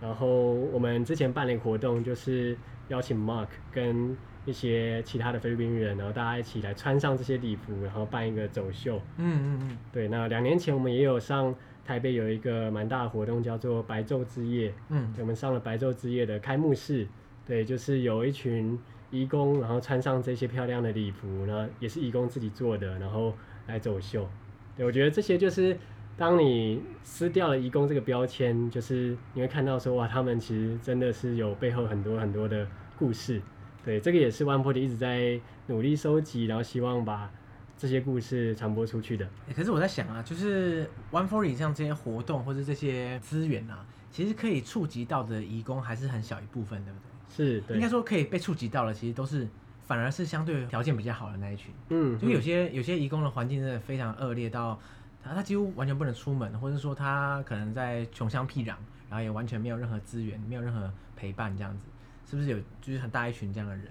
然后我们之前办了一个活动，就是邀请 Mark 跟一些其他的菲律宾人，然后大家一起来穿上这些礼服，然后办一个走秀。嗯嗯嗯。对，那两年前我们也有上台北有一个蛮大的活动，叫做白昼之夜。嗯。我们上了白昼之夜的开幕式。对，就是有一群义工，然后穿上这些漂亮的礼服，那也是义工自己做的，然后来走秀。对，我觉得这些就是当你撕掉了义工这个标签，就是你会看到说哇，他们其实真的是有背后很多很多的故事。对，这个也是 One Forty 一直在努力收集，然后希望把这些故事传播出去的。可是我在想啊，就是 One Forty 像这些活动或者这些资源啊，其实可以触及到的义工还是很小一部分，对不对？是，对。应该说可以被触及到的，其实都是反而是相对条件比较好的那一群。嗯，就有些有些移工的环境真的非常恶劣到他他几乎完全不能出门，或者说他可能在穷乡僻壤，然后也完全没有任何资源，没有任何陪伴这样子。是不是有就是很大一群这样的人？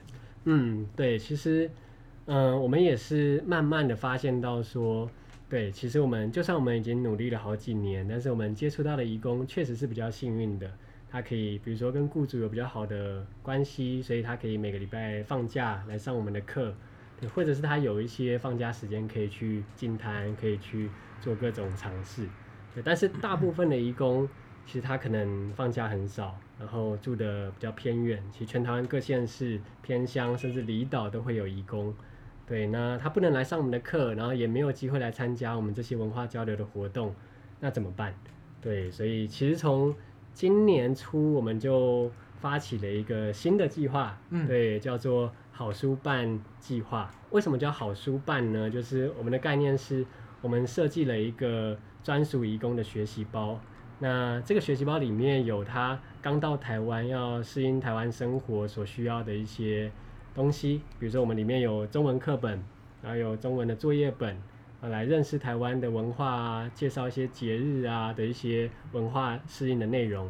嗯，对，其实，嗯、呃，我们也是慢慢的发现到说，对，其实我们就算我们已经努力了好几年，但是我们接触到的移工确实是比较幸运的，他可以比如说跟雇主有比较好的关系，所以他可以每个礼拜放假来上我们的课，或者是他有一些放假时间可以去净滩，可以去做各种尝试，对，但是大部分的移工。其实他可能放假很少，然后住的比较偏远。其实全台湾各县市、偏乡甚至离岛都会有移工。对，那他不能来上我们的课，然后也没有机会来参加我们这些文化交流的活动，那怎么办？对，所以其实从今年初我们就发起了一个新的计划，嗯，对，叫做好书办计划。为什么叫好书办呢？就是我们的概念是我们设计了一个专属移工的学习包。那这个学习包里面有他刚到台湾要适应台湾生活所需要的一些东西，比如说我们里面有中文课本，然后有中文的作业本，啊，来认识台湾的文化啊，介绍一些节日啊的一些文化适应的内容，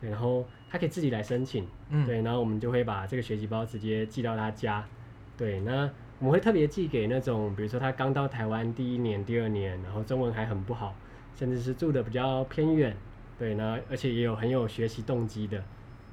对，然后他可以自己来申请，嗯，对，然后我们就会把这个学习包直接寄到他家，对，那我们会特别寄给那种，比如说他刚到台湾第一年、第二年，然后中文还很不好。甚至是住的比较偏远，对，那而且也有很有学习动机的，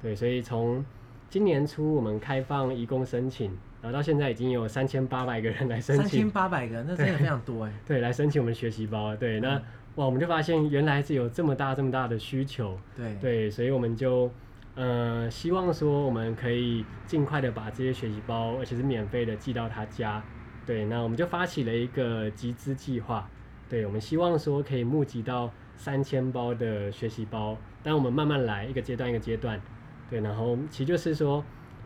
对，所以从今年初我们开放移工申请，然后到现在已经有三千八百个人来申请，三千八百个，那真的非常多哎，对，来申请我们学习包，对，那、嗯、哇，我们就发现原来是有这么大这么大的需求，对，对，所以我们就呃希望说我们可以尽快的把这些学习包，而且是免费的寄到他家，对，那我们就发起了一个集资计划。对，我们希望说可以募集到三千包的学习包，但我们慢慢来，一个阶段一个阶段。对，然后其实就是说，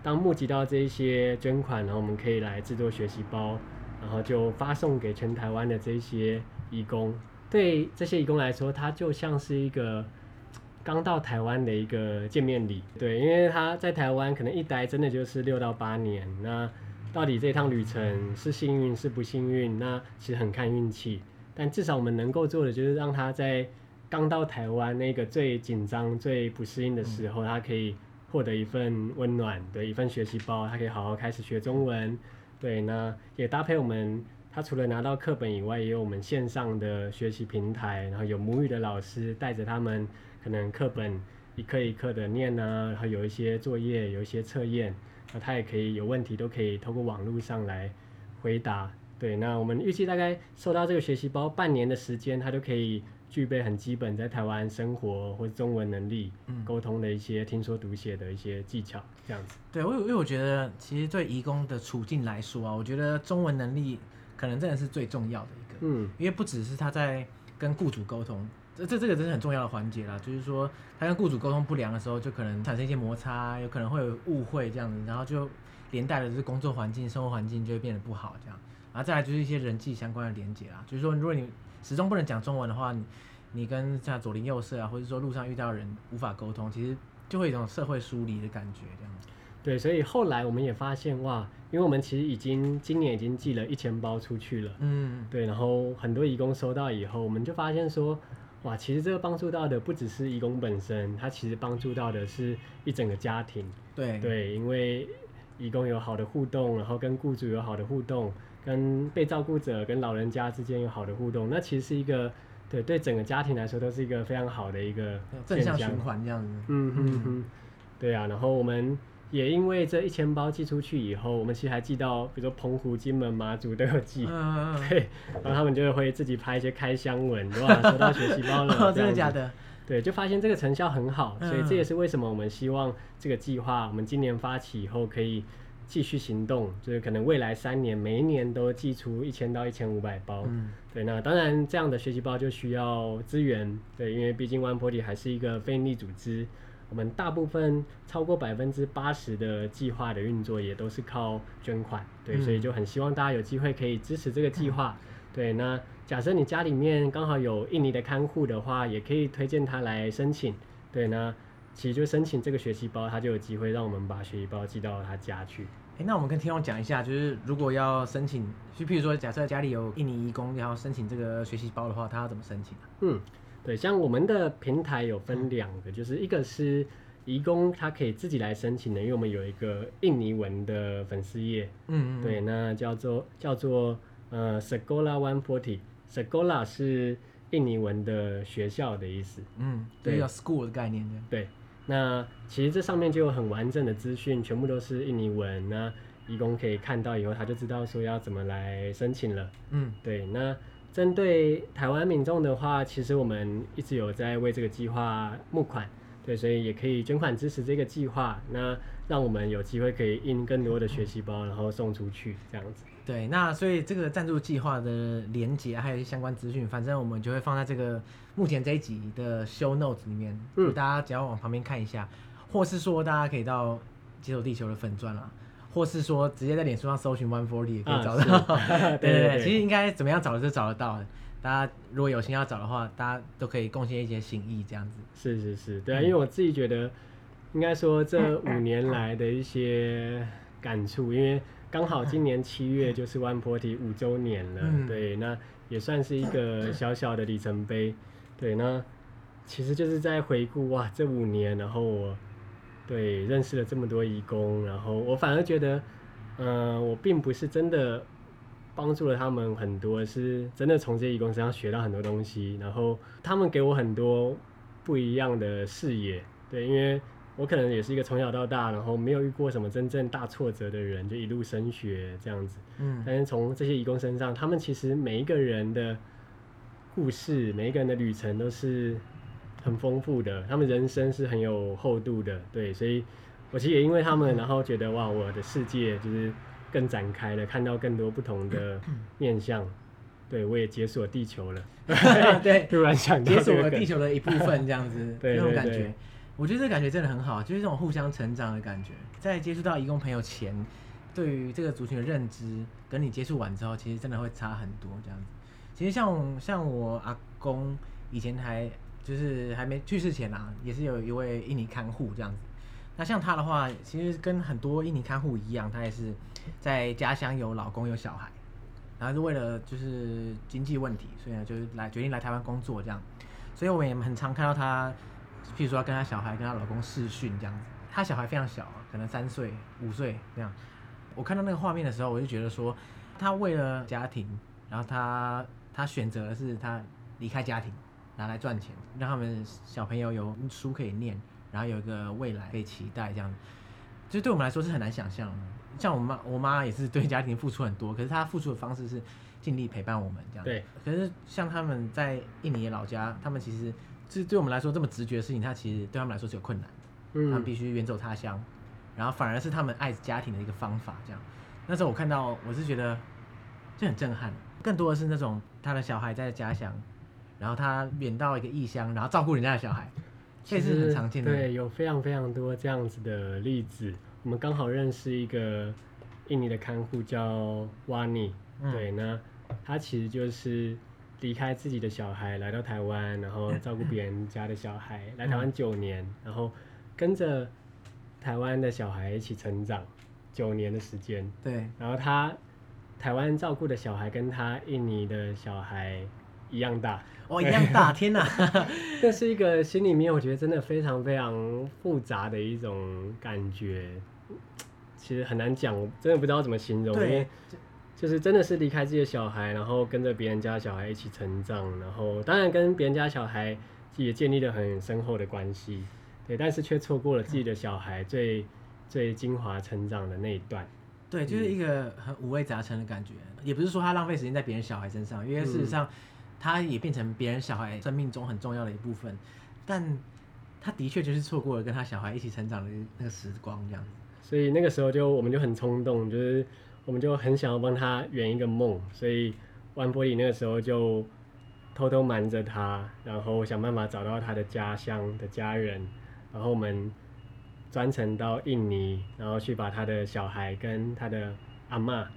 当募集到这些捐款，然后我们可以来制作学习包，然后就发送给全台湾的这些义工。对这些义工来说，他就像是一个刚到台湾的一个见面礼。对，因为他在台湾可能一待真的就是六到八年，那到底这趟旅程是幸运是不幸运？那其实很看运气。但至少我们能够做的就是让他在刚到台湾那个最紧张、最不适应的时候，他可以获得一份温暖的一份学习包，他可以好好开始学中文。对，那也搭配我们，他除了拿到课本以外，也有我们线上的学习平台，然后有母语的老师带着他们，可能课本一课一课的念啊，然后有一些作业，有一些测验，那他也可以有问题都可以透过网络上来回答。对，那我们预计大概收到这个学习包半年的时间，他就可以具备很基本在台湾生活或者中文能力、沟通的一些听说读写的一些技巧，这样子。对，我因为我觉得其实对移工的处境来说啊，我觉得中文能力可能真的是最重要的一个。嗯，因为不只是他在跟雇主沟通，这这这个真是很重要的环节啦。就是说他跟雇主沟通不良的时候，就可能产生一些摩擦，有可能会有误会这样子，然后就连带的就是工作环境、生活环境就会变得不好这样。然后再来就是一些人际相关的连接啦，就是说，如果你始终不能讲中文的话，你你跟像左邻右舍啊，或者说路上遇到人无法沟通，其实就会有一种社会疏离的感觉，这样子。对，所以后来我们也发现哇，因为我们其实已经今年已经寄了一千包出去了，嗯，对，然后很多义工收到以后，我们就发现说，哇，其实这个帮助到的不只是义工本身，他其实帮助到的是一整个家庭。对对，因为义工有好的互动，然后跟雇主有好的互动。跟被照顾者、跟老人家之间有好的互动，那其实是一个对对整个家庭来说都是一个非常好的一个正向循环这样子。嗯嗯嗯，对啊。然后我们也因为这一千包寄出去以后，我们其实还寄到，比如说澎湖、金门、马祖都有寄，嗯、对，然后他们就会自己拍一些开箱文，哇，收到学习包了，哦，真的假的？对，就发现这个成效很好，所以这也是为什么我们希望这个计划，我们今年发起以后可以继续行动，就是可能未来三年每一年都寄出一千到一千五百包。嗯，对，那当然这样的学习包就需要资源，对，因为毕竟 One Forty 还是一个非营利组织。我们大部分超过百分之八十的计划的运作也都是靠捐款，对，嗯、所以就很希望大家有机会可以支持这个计划。对，那假设你家里面刚好有印尼的看护的话，也可以推荐他来申请。对，那其实就申请这个学习包，他就有机会让我们把学习包寄到他家去。哎，那我们跟听众讲一下，就是如果要申请，就譬如说假设家里有印尼移工要申请这个学习包的话，他要怎么申请？嗯。对，像我们的平台有分两个，就是一个是移工他可以自己来申请的，因为我们有一个印尼文的粉丝页，嗯，嗯，对，那叫做叫做呃 Sekolah One Forty，Sekolah 是印尼文的学校的意思，嗯，对，叫 school 的概念，对，那其实这上面就有很完整的资讯，全部都是印尼文，那义工可以看到以后，他就知道说要怎么来申请了，嗯，对，那。针对台湾民众的话，其实我们一直有在为这个计划募款，对，所以也可以捐款支持这个计划，那让我们有机会可以印更多的学习包，然后送出去这样子。对，那所以这个赞助计划的连接还有一些相关资讯，反正我们就会放在这个目前这一集的 show notes 里面，嗯，大家只要往旁边看一下，或是说大家可以到解锁地球的粉钻啦。或是说直接在脸书上搜寻 One Forty 也可以找到，啊、对对对，其实应该怎么样找都找得到。大家如果有心要找的话，大家都可以贡献一些心意这样子。是是是，对啊，因为我自己觉得，应该说这五年 来的一些感触，因为刚好 今年七月就是 One Forty 五周年了，嗯、对，那也算是一个小小的里程碑。对，那其实就是在回顾哇，这五年，然后我。对，认识了这么多义工，然后我反而觉得，嗯、呃，我并不是真的帮助了他们很多，是真的从这些义工身上学到很多东西，然后他们给我很多不一样的视野。对，因为我可能也是一个从小到大，然后没有遇过什么真正大挫折的人，就一路升学这样子。嗯，但是从这些义工身上，他们其实每一个人的故事，每一个人的旅程都是。很丰富的，他们人生是很有厚度的，对，所以我其实也因为他们，然后觉得哇，我的世界就是更展开了，看到更多不同的 面向，对，我也解锁地球了，对，突然想解锁了地球的一部分，这样子，对，那种感觉，我觉得这感觉真的很好，就是这种互相成长的感觉。在接触到义工朋友前，对于这个族群的认知，跟你接触完之后，其实真的会差很多，这样子。其实像像我阿公以前还。就是还没去世前啊，也是有一位印尼看护这样子。那像他的话，其实跟很多印尼看护一样，他也是在家乡有老公有小孩，然后是为了就是经济问题，所以呢就是来决定来台湾工作这样。所以我也很常看到他，譬如说跟她小孩跟她老公视讯这样子。她小孩非常小，可能三岁五岁这样。我看到那个画面的时候，我就觉得说，她为了家庭，然后她她选择的是她离开家庭。拿来赚钱，让他们小朋友有书可以念，然后有一个未来可以期待，这样，就对我们来说是很难想象的。像我妈，我妈也是对家庭付出很多，可是她付出的方式是尽力陪伴我们这样。对。可是像他们在印尼的老家，他们其实是对我们来说这么直觉的事情，他其实对他们来说是有困难的。嗯。他们必须远走他乡，然后反而是他们爱家庭的一个方法这样。那时候我看到，我是觉得就很震撼。更多的是那种他的小孩在家乡。然后他远到一个异乡，然后照顾人家的小孩，这是很常见的。对，有非常非常多这样子的例子。我们刚好认识一个印尼的看护叫瓦尼，嗯、对，那他其实就是离开自己的小孩来到台湾，然后照顾别人家的小孩，来台湾九年，嗯、然后跟着台湾的小孩一起成长九年的时间。对，然后他台湾照顾的小孩跟他印尼的小孩。一样大哦，一样大！天哪，这是一个心里面我觉得真的非常非常复杂的一种感觉，其实很难讲，我真的不知道怎么形容。因为就是真的是离开自己的小孩，然后跟着别人家小孩一起成长，然后当然跟别人家小孩也建立了很深厚的关系，对，但是却错过了自己的小孩最最精华成长的那一段。对，就是一个很五味杂陈的感觉，也不是说他浪费时间在别人小孩身上，因为事实上，他也变成别人小孩生命中很重要的一部分，但他的确就是错过了跟他小孩一起成长的那个时光，这样。所以那个时候就我们就很冲动，就是我们就很想要帮他圆一个梦，所以 One-Forty 那个时候就偷偷瞒着他，然后想办法找到他的家乡的家人，然后我们。专程到印尼，然后去把他的小孩跟他的阿妈，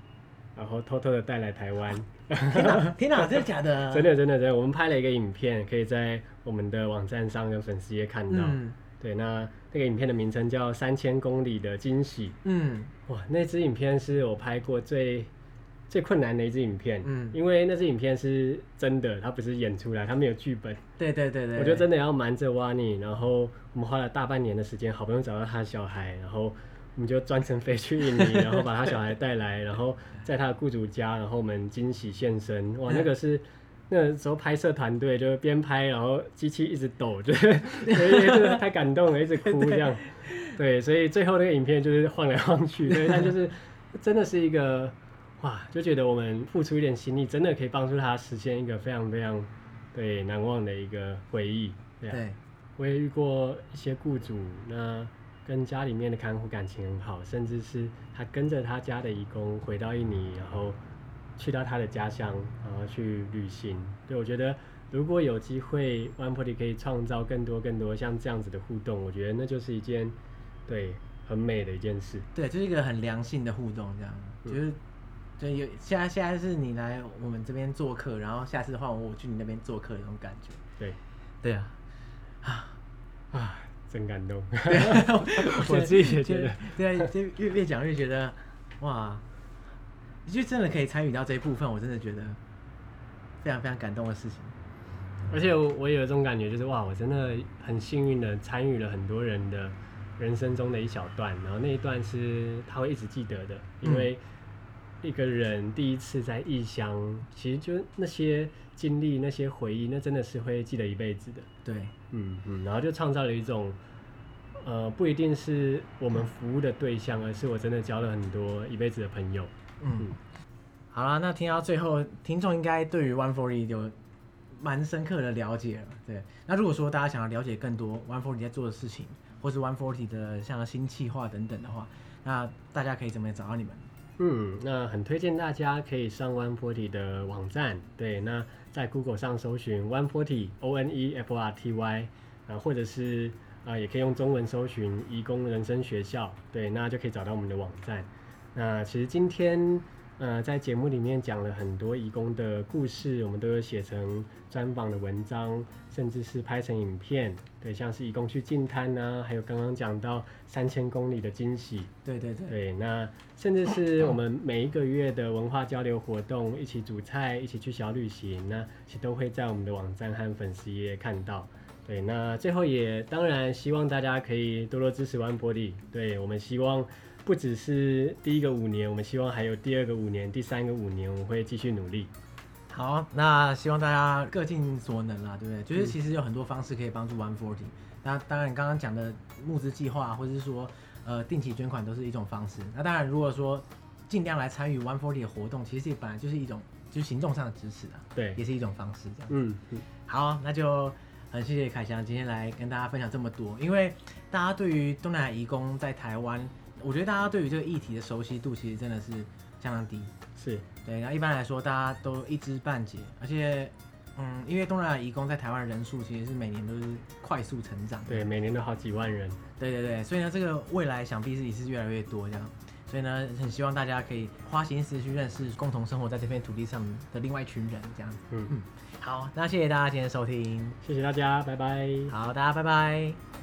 然后偷偷的带来台湾。天哪，天哪，真的假的？真的真的真的，我们拍了一个影片，可以在我们的网站上跟粉丝页看到。嗯、对，那那个影片的名称叫《三千公里的惊喜》。嗯，哇，那支影片是我拍过最。最困难的一支影片，嗯，因为那支影片是真的，它不是演出来，它没有剧本。对对对对，我就真的要瞒着 Wani，然后我们花了大半年的时间，好不容易找到他的小孩，然后我们就专程飞去印尼，然后把他小孩带来，然后在他的雇主家，然后我们惊喜现身。哇，那 个是那个时候拍摄团队就边拍，然后机器一直抖，就是 太感动了，一直哭 这样。对，所以最后那个影片就是晃来晃去，对，但就是真的是一个。哇，就觉得我们付出一点心力，真的可以帮助他实现一个非常非常对难忘的一个回忆。对，对我也遇过一些雇主，那跟家里面的看护感情很好，甚至是他跟着他家的义工回到印尼，然后去到他的家乡，然后去旅行。对，我觉得如果有机会，One-Forty 可以创造更多更多像这样子的互动，我觉得那就是一件对很美的一件事。对，就是一个很良性的互动，这样、嗯、就是。对，有现在现在是你来我们这边做客，然后下次换我去你那边做客的那种感觉。对，对啊，啊啊，真感动。我自己也觉得，对啊，就越越讲越觉得，哇，你就真的可以参与到这一部分，我真的觉得非常非常感动的事情。而且我我有一种感觉，就是哇，我真的很幸运的参与了很多人的人生中的一小段，然后那一段是他会一直记得的，因为。嗯一个人第一次在异乡，其实就那些经历、那些回忆，那真的是会记得一辈子的。对，嗯嗯，然后就创造了一种，呃，不一定是我们服务的对象，而是我真的交了很多一辈子的朋友。嗯，嗯好啦，那听到最后，听众应该对于 One-Forty 有蛮深刻的了解了。对，那如果说大家想要了解更多 One-Forty 在做的事情，或是 One-Forty 的像新企划等等的话，那大家可以怎么找到你们？嗯，那很推荐大家可以上 One-Forty 的网站，对，那在 Google 上搜寻 One-Forty O N E F O R T Y，啊，或者是啊，也可以用中文搜寻移工人生学校，对，那就可以找到我们的网站。那其实今天。呃，在节目里面讲了很多义工的故事，我们都有写成专访的文章，甚至是拍成影片。对，像是义工去进滩呐，还有刚刚讲到三千公里的惊喜。对对对。对，那甚至是我们每一个月的文化交流活动，一起煮菜，一起去小旅行，那其实都会在我们的网站和粉丝页看到。对，那最后也当然希望大家可以多多支持 One-Forty。对，我们希望。不只是第一个五年，我们希望还有第二个五年、第三个五年，我们会继续努力。好，那希望大家各尽所能啦，对不对？就是其实有很多方式可以帮助 One-Forty。那当然，刚刚讲的募资计划，或者是说呃定期捐款，都是一种方式。那当然，如果说尽量来参与 One-Forty 的活动，其实也本来就是一种就是行动上的支持啊，对，也是一种方式这样。嗯嗯。好，那就很谢谢凯翔今天来跟大家分享这么多，因为大家对于东南亚移工在台湾。我觉得大家对于这个议题的熟悉度其实真的是相当低，是对。那一般来说，大家都一知半解，而且，嗯，因为东南亚移工在台湾的人数其实是每年都是快速成长，对，每年都好几万人。对对对，所以呢，这个未来想必是也是越来越多这样。所以呢，很希望大家可以花心思去认识共同生活在这片土地上的另外一群人这样子。嗯嗯，好，那谢谢大家今天的收听，谢谢大家，拜拜。好，大家拜拜。